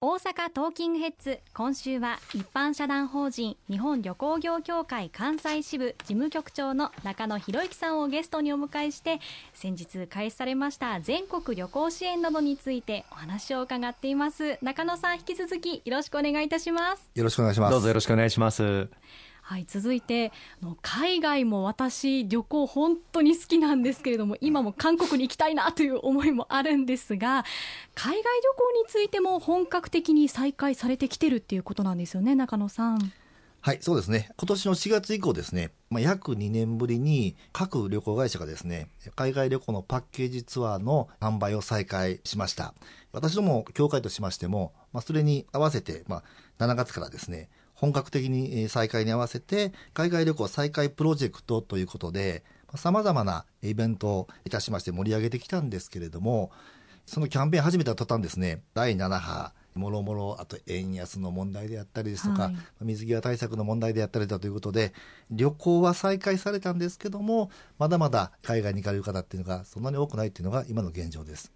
大阪トーキングヘッズ今週は一般社団法人日本旅行業協会関西支部事務局長の中野博之さんをゲストにお迎えして先日開始されました全国旅行支援などについてお話を伺っています。中野さん引き続きよろしくお願いいたします。よろしくお願いします。どうぞよろしくお願いしますはい、続いて海外も私旅行本当に好きなんですけれども今も韓国に行きたいなという思いもあるんですが海外旅行についても本格的に再開されてきてるっていうことなんですよね中野さん。はい、そうですね。今年の4月以降ですね、まあ、約2年ぶりに各旅行会社がですね、海外旅行のパッケージツアーの販売を再開しました。私ども協会としましても、まあ、それに合わせて、まあ、7月からですね、本格的に再開に合わせて、海外旅行再開プロジェクトということで、様々なイベントをいたしまして盛り上げてきたんですけれども、そのキャンペーン始めた途端ですね、第7波、もろもろ、あと円安の問題であったりですとか、はい、水際対策の問題であったりだということで、旅行は再開されたんですけども、まだまだ海外に行かれる方っていうのがそんなに多くないっていうのが今の現状です。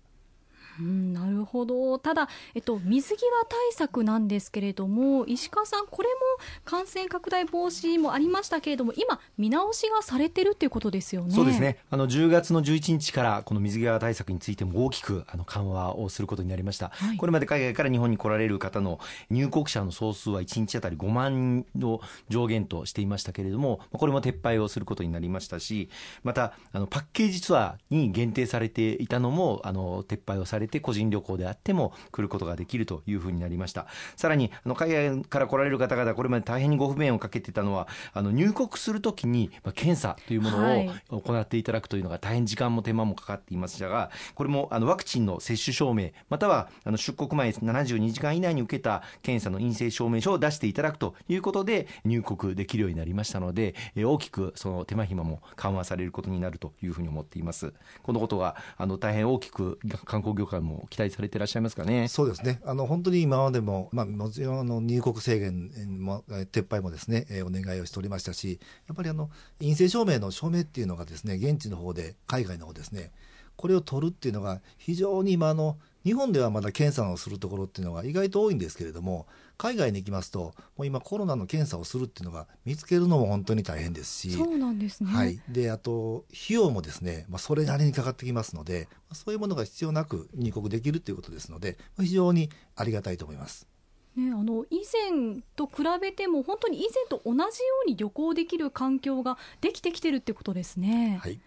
うん、なるほど。ただ、えっと、水際対策なんですけれども石川さん、これも感染拡大防止もありましたけれども今、見直しがされてるっていうことですよね。そうですね。あの10月の11日からこの水際対策についても大きくあの緩和をすることになりました、はい、これまで海外から日本に来られる方の入国者の総数は1日当たり5万人を上限としていましたけれどもこれも撤廃をすることになりましたしまたあのパッケージツアーに限定されていたのもあの撤廃をされて個人旅行であっても来ることができるというふうになりました。さらにあの海外から来られる方々これまで大変にご不便をかけてたのはあの入国するときに検査というものを行っていただくというのが大変時間も手間もかかっていましたがこれもあのワクチンの接種証明またはあの出国前72時間以内に受けた検査の陰性証明書を出していただくということで入国できるようになりましたので大きくその手間暇も緩和されることになるというふうに思っています。このことがあの大変大きく観光業界も期待されていらっしゃいますかね。そうですね。あの本当に今までもまあもちろんあの入国制限も撤廃もですね、えー、お願いをしておりましたし、やっぱりあの陰性証明の証明っていうのがですね、現地の方で海外の方ですね、これを取るっていうのが非常に今あの日本ではまだ検査をするところっていうのが意外と多いんですけれども、海外に行きますと、もう今コロナの検査をするっていうのが見つけるのも本当に大変ですし、そうなんですね。はい。で、あと、費用もですね、まあ、それなりにかかってきますので、そういうものが必要なく入国できるということですので、非常にありがたいと思います。ね、あの以前と比べても本当に以前と同じように旅行できる環境ができてきてるってことですね。はい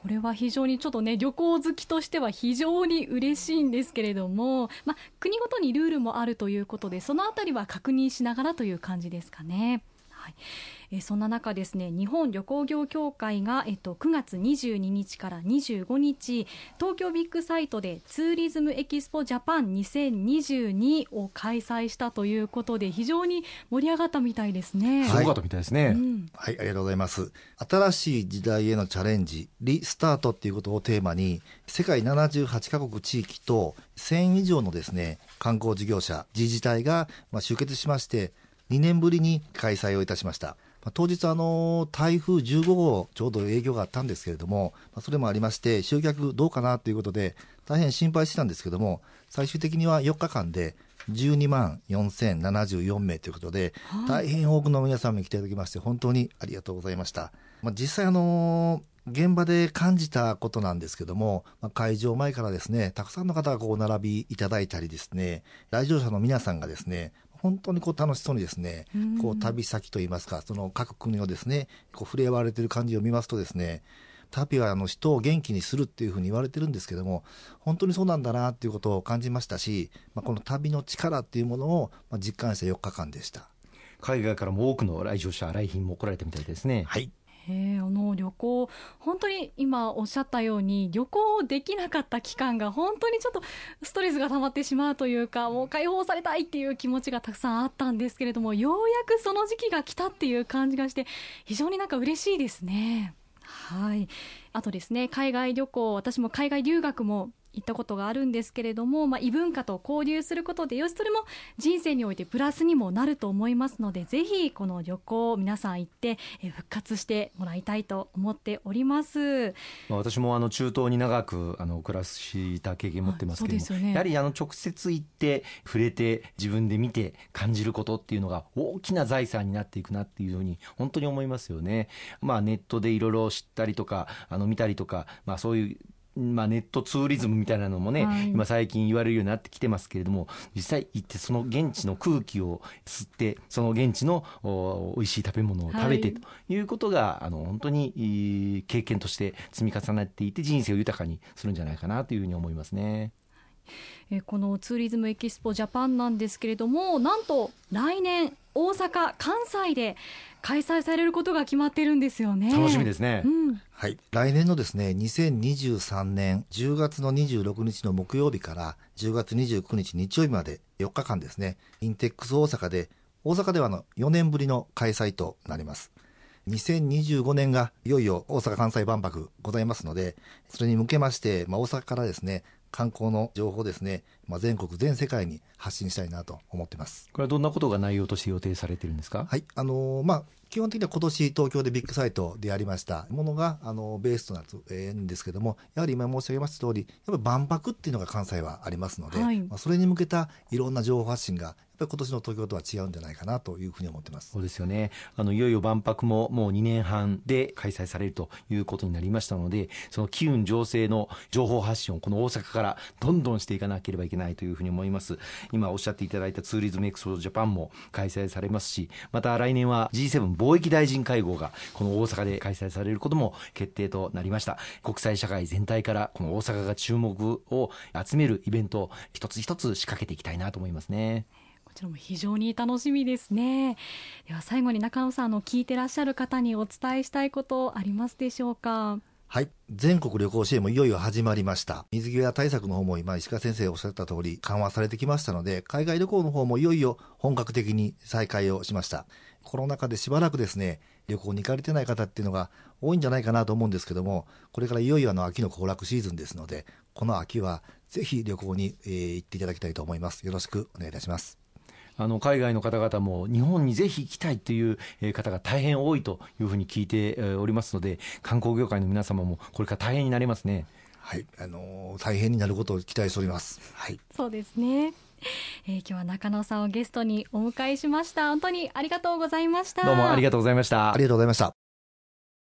これは非常にちょっとね旅行好きとしては非常に嬉しいんですけれども、まあ、国ごとにルールもあるということでその辺りは確認しながらという感じですかね。はいえそんな中ですね日本旅行業協会が、えっと、9月22日から25日東京ビッグサイトでツーリズムエキスポジャパン2022を開催したということで非常に盛り上がったみたいですね。すごかったみたいですね、うん、はい、ありがとうございます。新しい時代へのチャレンジ、リスタートっていうことをテーマに世界78カ国地域と1000以上のですね観光事業者、自治体がまあ集結しまして2年ぶりに開催をいたしました。当日あの台風15号ちょうど営業があったんですけれどもそれもありまして集客どうかなということで大変心配してたんですけども最終的には4日間で12万4074名ということで、大変多くの皆さんに来ていただきまして本当にありがとうございました、まあ、実際あの現場で感じたことなんですけども、まあ、会場前からですねたくさんの方がこう並びいただいたりですね来場者の皆さんがですね本当にこう楽しそうにですね、こう旅先といいますか、その各国のですね、こう触れ合われている感じを見ますとですね、旅はあの人を元気にするっていうふうに言われてるんですけども、本当にそうなんだなっていうことを感じましたし、まあ、この旅の力っていうものを実感した4日間でした。海外からも多くの来場者、来賓も来られたみたいですね。はい。へあの旅行、本当に今おっしゃったように旅行できなかった期間が本当にちょっとストレスが溜まってしまうというかもう解放されたいっていう気持ちがたくさんあったんですけれどもようやくその時期が来たっていう感じがして非常になんか嬉しいですね。はいあとですね海外旅行私も海外留学も行ったことがあるんですけれども、まあ、異文化と交流することでよしそれも人生においてプラスにもなると思いますのでぜひこの旅行皆さん行って復活してもらいたいと思っております、まあ、私もあの中東に長くあの暮らした経験持ってますけども、はいね、やはりあの直接行って触れて自分で見て感じることっていうのが大きな財産になっていくなっていうふうに本当に思いますよね。まあ、ネットでいろいろ知ったりとかあの見たりとか、まあ、そういうまあ、ネットツーリズムみたいなのもね、はい、今最近言われるようになってきてますけれども実際行ってその現地の空気を吸ってその現地のお美味しい食べ物を食べてということが、はい、あの本当に経験として積み重なっていて人生を豊かにするんじゃないかなというふうに思いますね。えこのツーリズムエキスポジャパンなんですけれどもなんと来年大阪関西で開催されることが決まってるんですよね。楽しみですね、うん、はい。来年のですね2023年10月の26日の木曜日から10月29日日曜日まで4日間ですねインテックス大阪で大阪ではの4年ぶりの開催となります。2025年がいよいよ大阪・関西万博ございますので、それに向けまして、まあ、大阪からですね、観光の情報ですね、まあ、全国全世界に発信したいなと思ってます。これはどんなことが内容として予定されてるんですか？はい。あのー、まあ基本的には今年東京でビッグサイトでやりました。ものがあのベースとなるんですけどもやはり今申し上げました通りやっぱり万博っていうのが関西はありますので、はい、まあ、それに向けたいろんな情報発信が今年の東京とは違うんじゃないかなというふうに思ってます。そうですよね。あのいよいよ万博ももう2年半で開催されるということになりましたのでその機運醸成の情報発信をこの大阪からどんどんしていかなければいけないというふうに思います。今おっしゃっていただいたツーリズムエクスポジャパンも開催されますしまた来年は G7 貿易大臣会合がこの大阪で開催されることも決定となりました。国際社会全体からこの大阪が注目を集めるイベントを一つ一つ仕掛けていきたいなと思いますね。こちらも非常に楽しみですねでは最後に中野さんの聞いてらっしゃる方にお伝えしたいことありますでしょうか？はい。全国旅行支援もいよいよ始まりました。水際対策の方も今石川先生おっしゃった通り緩和されてきましたので、海外旅行の方もいよいよ本格的に再開をしました。コロナ禍でしばらくですね、旅行に行かれてない方っていうのが多いんじゃないかなと思うんですけども、これからいよいよあの秋の行楽シーズンですので、この秋はぜひ旅行に、えー、行っていただきたいと思います。よろしくお願いいたします。あの海外の方々も日本にぜひ行きたいという方が大変多いというふうに聞いておりますので観光業界の皆様もこれから大変になりますね。はい、あのー、大変になることを期待しております。はい、そうですね。えー、今日は中野さんをゲストにお迎えしました。本当にありがとうございました。どうもありがとうございました。ありがとうございました。